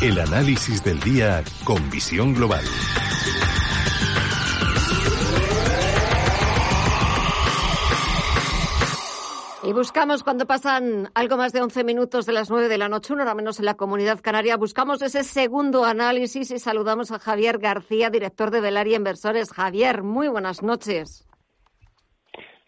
El análisis del día con visión global. Y buscamos cuando pasan algo más de 11 minutos de las 9 de la noche, una hora menos en la comunidad canaria, buscamos ese segundo análisis y saludamos a Javier García, director de Velaria Inversores. Javier, muy buenas noches.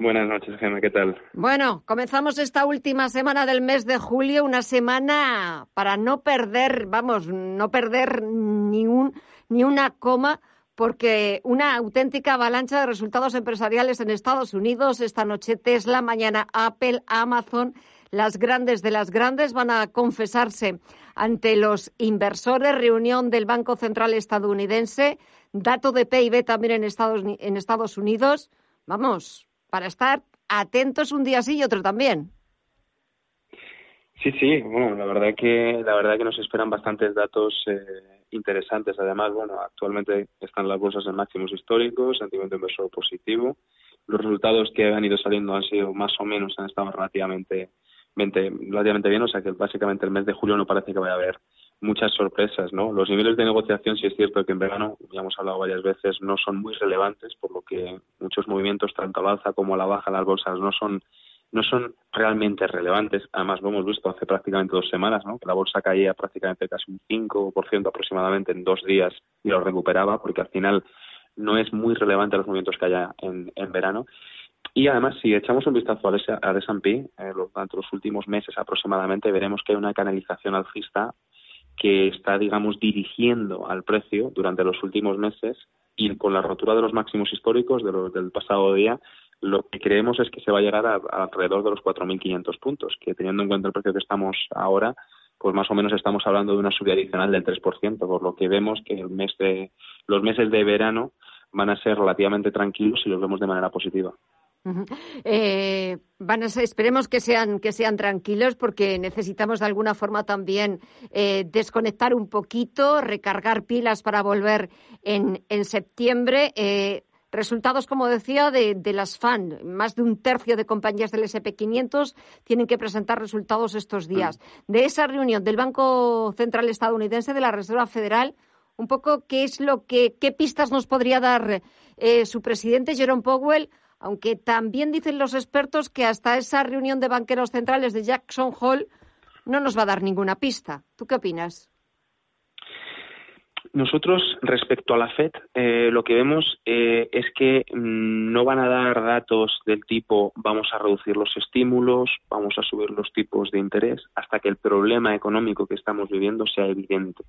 Buenas noches, Gemma, ¿qué tal? Bueno, comenzamos esta última semana del mes de julio, una semana para no perder, vamos, no perder ni, un, ni una coma porque una auténtica avalancha de resultados empresariales en Estados Unidos. Esta noche Tesla, mañana Apple, Amazon, las grandes de las grandes van a confesarse ante los inversores. Reunión del Banco Central estadounidense, dato de PIB también en Estados, en Estados Unidos. Vamos, para estar atentos un día sí y otro también. Sí, sí, bueno, la verdad que la verdad que nos esperan bastantes datos eh, interesantes. Además, bueno, actualmente están las bolsas en máximos históricos, sentimiento inversor positivo. Los resultados que han ido saliendo han sido más o menos, han estado relativamente, relativamente bien, o sea que básicamente el mes de julio no parece que vaya a haber muchas sorpresas, ¿no? Los niveles de negociación, sí es cierto que en verano, ya hemos hablado varias veces, no son muy relevantes, por lo que muchos movimientos, tanto al alza como a la baja, las bolsas no son no son realmente relevantes. Además, lo hemos visto hace prácticamente dos semanas, ¿no? que la bolsa caía prácticamente casi un 5% aproximadamente en dos días y lo recuperaba, porque al final no es muy relevante los movimientos que haya en, verano. Y además, si echamos un vistazo al S&P, eh, durante los últimos meses aproximadamente, veremos que hay una canalización alcista que está, digamos, dirigiendo al precio durante los últimos meses y con la rotura de los máximos históricos de del pasado día, lo que creemos es que se va a llegar a, alrededor de los 4.500 puntos, que teniendo en cuenta el precio que estamos ahora, pues más o menos estamos hablando de una subida adicional del 3%, por lo que vemos que el mes de, los meses de verano van a ser relativamente tranquilos si los vemos de manera positiva. Eh, van a esperemos que sean que sean tranquilos porque necesitamos de alguna forma también eh, desconectar un poquito, recargar pilas para volver en, en septiembre. Eh, Resultados, como decía, de, las FAN. Más de un tercio de compañías del SP500 tienen que presentar resultados estos días. Mm. De esa reunión del Banco Central Estadounidense, de la Reserva Federal, un poco qué es lo que, qué pistas nos podría dar su presidente, Jerome Powell, aunque también dicen los expertos que hasta esa reunión de banqueros centrales de Jackson Hole no nos va a dar ninguna pista. ¿Tú qué opinas? Nosotros, respecto a la FED, eh, lo que vemos eh, es que mm, no van a dar datos del tipo vamos a reducir los estímulos, vamos a subir los tipos de interés, hasta que el problema económico que estamos viviendo sea evidente.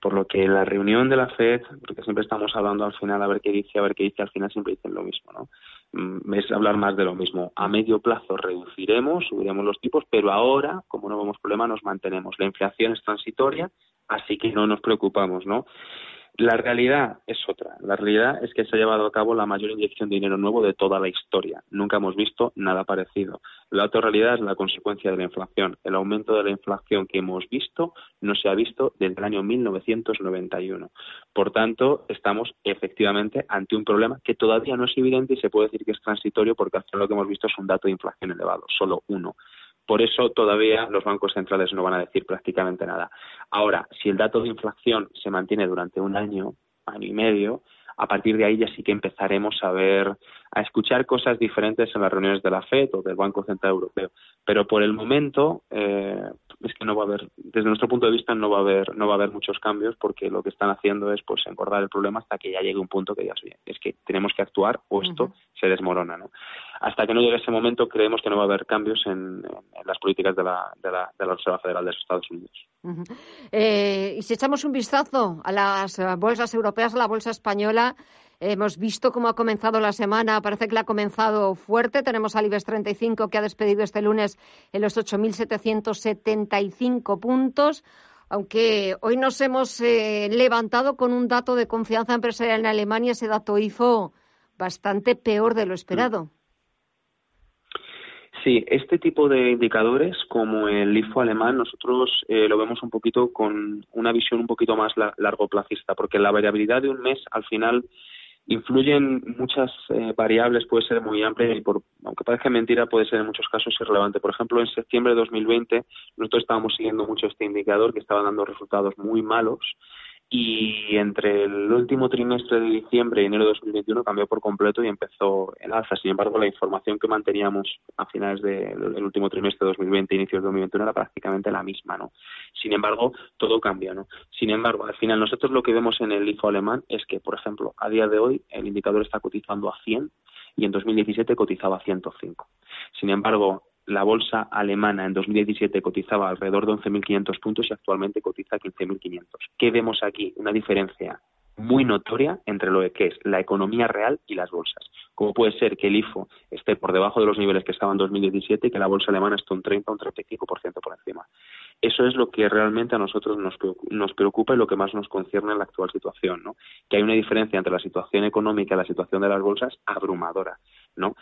Por lo que la reunión de la FED, porque siempre estamos hablando al final a ver qué dice, a ver qué dice, al final siempre dicen lo mismo, ¿no? Mm, es hablar más de lo mismo. A medio plazo reduciremos, subiremos los tipos, pero ahora, como no vemos problema, nos mantenemos. La inflación es transitoria así que no nos preocupamos, ¿no? La realidad es otra. La realidad es que se ha llevado a cabo la mayor inyección de dinero nuevo de toda la historia. Nunca hemos visto nada parecido. La otra realidad es la consecuencia de la inflación. El aumento de la inflación que hemos visto no se ha visto desde el año 1991. Por tanto, estamos efectivamente ante un problema que todavía no es evidente y se puede decir que es transitorio porque hasta lo que hemos visto es un dato de inflación elevado, solo uno. Por eso todavía los bancos centrales no van a decir prácticamente nada. Ahora, si el dato de inflación se mantiene durante un año, año y medio, a partir de ahí ya sí que empezaremos a ver, a escuchar cosas diferentes en las reuniones de la FED o del Banco Central Europeo. Pero por el momento eh, es que no va a haber, desde nuestro punto de vista no va a haber, no va a haber muchos cambios porque lo que están haciendo es pues engordar el problema hasta que ya llegue un punto que digas bien, es que tenemos que actuar o esto se desmorona, ¿no? Hasta que no llegue ese momento creemos que no va a haber cambios en, las políticas de la, de, la, de la Reserva Federal de los Estados Unidos. Eh, y si echamos un vistazo a las bolsas europeas, a la bolsa española, Hemos visto cómo ha comenzado la semana, parece que la ha comenzado fuerte. Tenemos al IBEX 35 que ha despedido este lunes en los 8.775 puntos, aunque hoy nos hemos eh, levantado con un dato de confianza empresarial en Alemania, ese dato hizo bastante peor de lo esperado. Sí, este tipo de indicadores, como el IFO alemán, nosotros eh, lo vemos un poquito con una visión un poquito más largo plazista, porque la variabilidad de un mes al final influyen muchas eh, variables, puede ser muy amplia y por, aunque parezca mentira, puede ser en muchos casos irrelevante. Por ejemplo, en septiembre de 2020 nosotros estábamos siguiendo mucho este indicador que estaba dando resultados muy malos y entre el último trimestre de diciembre y enero de 2021 cambió por completo y empezó el alza. Sin embargo, la información que manteníamos a finales del último trimestre de 2020 e inicios de 2021 era prácticamente la misma, ¿no? Sin embargo, todo cambia, ¿no? Sin embargo, al final nosotros lo que vemos en el IFO alemán es que, por ejemplo, a día de hoy el indicador está cotizando a 100 y en 2017 cotizaba a 105. Sin embargo, la bolsa alemana en 2017 cotizaba alrededor de 11.500 puntos y actualmente cotiza 15.500. ¿Qué vemos aquí? Una diferencia muy notoria entre lo que es la economía real y las bolsas. Como puede ser que el IFO esté por debajo de los niveles que estaba en 2017 y que la bolsa alemana esté un 30 o un 35% por encima. Eso es lo que realmente a nosotros nos preocupa y lo que más nos concierne en la actual situación, ¿no? Que hay una diferencia entre la situación económica y la situación de las bolsas abrumadora, ¿no?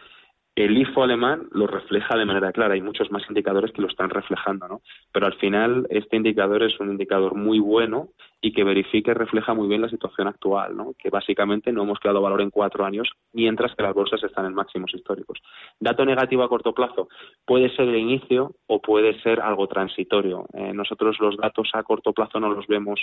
El IFO alemán lo refleja de manera clara. Hay muchos más indicadores que lo están reflejando, ¿no? Pero al final este indicador es un indicador muy bueno y que verifica y refleja muy bien la situación actual, ¿no? Que básicamente no hemos creado valor en cuatro años mientras que las bolsas están en máximos históricos. Dato negativo a corto plazo puede ser el inicio o puede ser algo transitorio. Eh, nosotros los datos a corto plazo no los vemos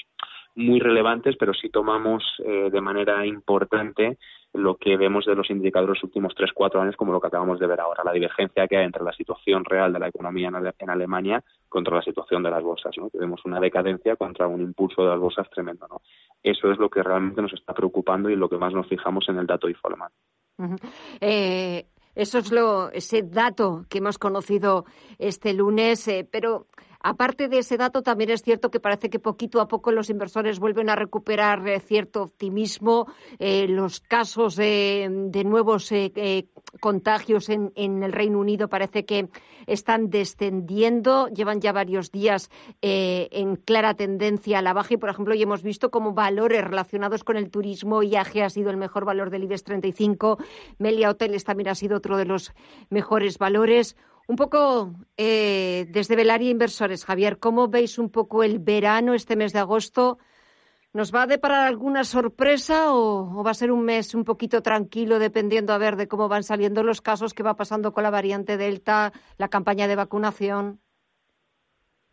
muy relevantes, pero sí tomamos eh, de manera importante lo que vemos de los indicadores los últimos tres, cuatro años, como lo que acabamos de ver ahora, la divergencia que hay entre la situación real de la economía en, Alemania contra la situación de las bolsas, ¿no? Tenemos una decadencia contra un impulso de las bolsas tremendo, ¿no? Eso es lo que realmente nos está preocupando y lo que más nos fijamos en el dato alemán. Eh, eso es lo, ese dato que hemos conocido este lunes, eh, pero Aparte de ese dato, también es cierto que parece que poquito a poco los inversores vuelven a recuperar eh, cierto optimismo. Eh, los casos de, nuevos eh, contagios en, el Reino Unido parece que están descendiendo. Llevan ya varios días en clara tendencia a la baja y, por ejemplo, hoy hemos visto como valores relacionados con el turismo, IAG ha sido el mejor valor del IBEX 35, Melia Hoteles también ha sido otro de los mejores valores. Un poco eh, desde Velaria Inversores, Javier, ¿cómo veis un poco el verano este mes de agosto? ¿Nos va a deparar alguna sorpresa o, va a ser un mes un poquito tranquilo dependiendo a ver de cómo van saliendo los casos, qué va pasando con la variante Delta, la campaña de vacunación?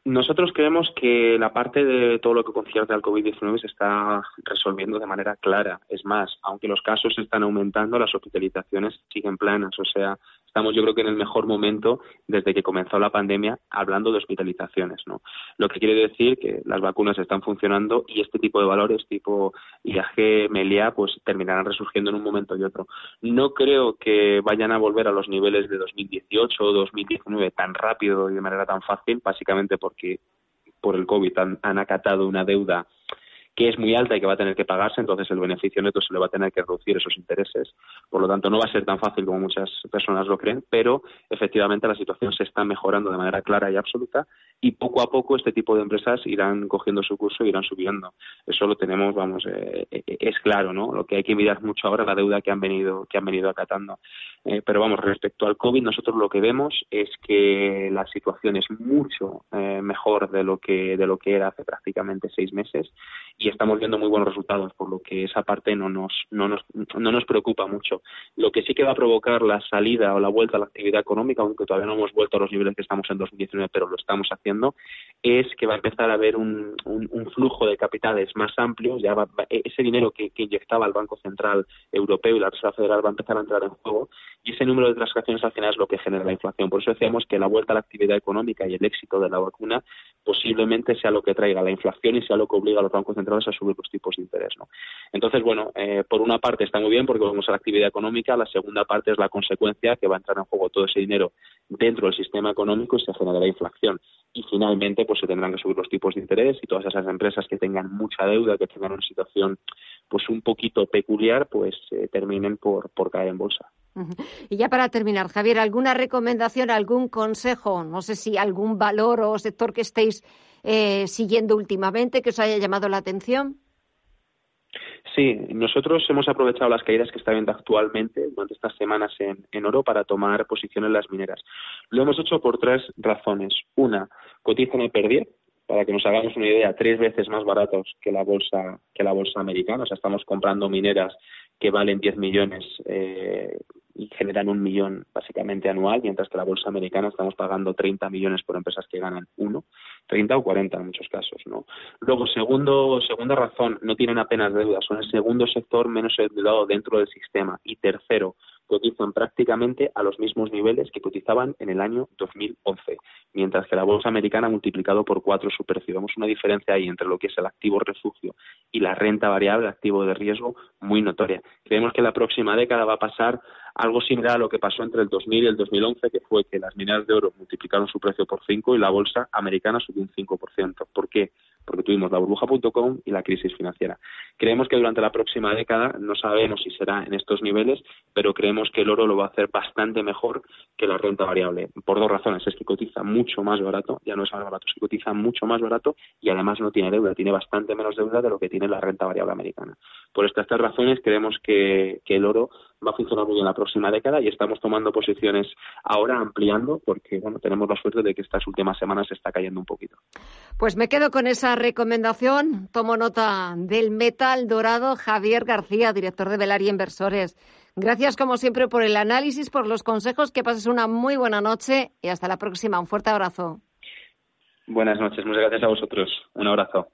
Nosotros creemos que la parte de todo lo que concierne al COVID-19 se está resolviendo de manera clara. Es más, aunque los casos están aumentando, las hospitalizaciones siguen planas. O sea, estamos yo creo que en el mejor momento desde que comenzó la pandemia hablando de hospitalizaciones, ¿no? Lo que quiere decir que las vacunas están funcionando y este tipo de valores tipo IAG, MELIA, pues terminarán resurgiendo en un momento y otro. No creo que vayan a volver a los niveles de 2018 o 2019 tan rápido y de manera tan fácil, básicamente porque por el COVID han, han acatado una deuda que es muy alta y que va a tener que pagarse, entonces el beneficio neto se le va a tener que reducir esos intereses. Por lo tanto, no va a ser tan fácil como muchas personas lo creen, pero efectivamente la situación se está mejorando de manera clara y absoluta y poco a poco este tipo de empresas irán cogiendo su curso y irán subiendo. Eso lo tenemos, vamos, eh, eh, es claro, ¿no? Lo que hay que mirar mucho ahora es la deuda que han venido que han venido acatando. Eh, pero vamos, respecto al COVID, nosotros lo que vemos es que la situación es mucho mejor de lo que de lo que era hace prácticamente seis meses y estamos viendo muy buenos resultados, por lo que esa parte no nos, no nos, no nos preocupa mucho. Lo que sí que va a provocar la salida o la vuelta a la actividad económica, aunque todavía no hemos vuelto a los niveles que estamos en 2019, pero lo estamos haciendo, es que va a empezar a haber un, un, flujo de capitales más amplio, ya va, ese dinero que, que inyectaba el Banco Central Europeo y la Reserva Federal va a empezar a entrar en juego y ese número de transacciones al final es lo que genera la inflación. Por eso decíamos que la vuelta a la actividad económica y el éxito de la vacuna posiblemente sea lo que traiga la inflación y sea lo que obliga a los bancos centrales a subir los tipos de interés. ¿no? Entonces, bueno, eh, por una parte está muy bien porque vamos a la actividad económica, la segunda parte es la consecuencia que va a entrar en juego todo ese dinero dentro del sistema económico y se generará inflación. Y finalmente, pues se tendrán que subir los tipos de interés y todas esas empresas que tengan mucha deuda, que tengan una situación pues un poquito peculiar, pues eh, terminen por, por caer en bolsa. Y ya para terminar, Javier, ¿alguna recomendación, algún consejo? No sé si algún valor o sector que estéis eh, siguiendo últimamente que os haya llamado la atención? Sí, nosotros hemos aprovechado las caídas que está viendo actualmente durante estas semanas en, oro para tomar posición en las mineras. Lo hemos hecho por tres razones. Una, cotizan en PER para que nos hagamos una idea, tres veces más baratos que la bolsa que la bolsa americana. O sea, estamos comprando mineras que valen 10 millones eh, y generan un millón básicamente anual, mientras que la bolsa americana estamos pagando 30 millones por empresas que ganan uno, 30 o 40 en muchos casos, ¿no? Luego, segundo, segunda razón, no tienen apenas deuda, son el segundo sector menos endeudado dentro del sistema. Y tercero, cotizan prácticamente a los mismos niveles que cotizaban en el año 2011, mientras que la bolsa americana ha multiplicado por cuatro su precio. Vemos una diferencia ahí entre lo que es el activo refugio y la renta variable, activo de riesgo, muy notoria. Creemos que la próxima década va a pasar algo similar a lo que pasó entre el 2000 y el 2011, que fue que las mineras de oro multiplicaron su precio por cinco y la bolsa americana subió un 5%. ¿Por qué? Porque tuvimos la burbuja.com y la crisis financiera. Creemos que durante la próxima década, no sabemos si será en estos niveles, pero creemos que el oro lo va a hacer bastante mejor que la renta variable. Por dos razones. Es que cotiza mucho más barato, ya no es más barato, es que cotiza mucho más barato y además no tiene deuda, tiene bastante menos deuda de lo que tiene la renta variable americana. Por estas tres razones creemos que, el oro va a funcionar muy bien la próxima década y estamos tomando posiciones ahora ampliando porque bueno tenemos la suerte de que estas últimas semanas se está cayendo un poquito. Pues me quedo con esa recomendación. Tomo nota del metal dorado Javier García, director de Velaria Inversores. Gracias como siempre por el análisis, por los consejos. Que pases una muy buena noche y hasta la próxima. Un fuerte abrazo. Buenas noches, muchas gracias a vosotros. Un abrazo.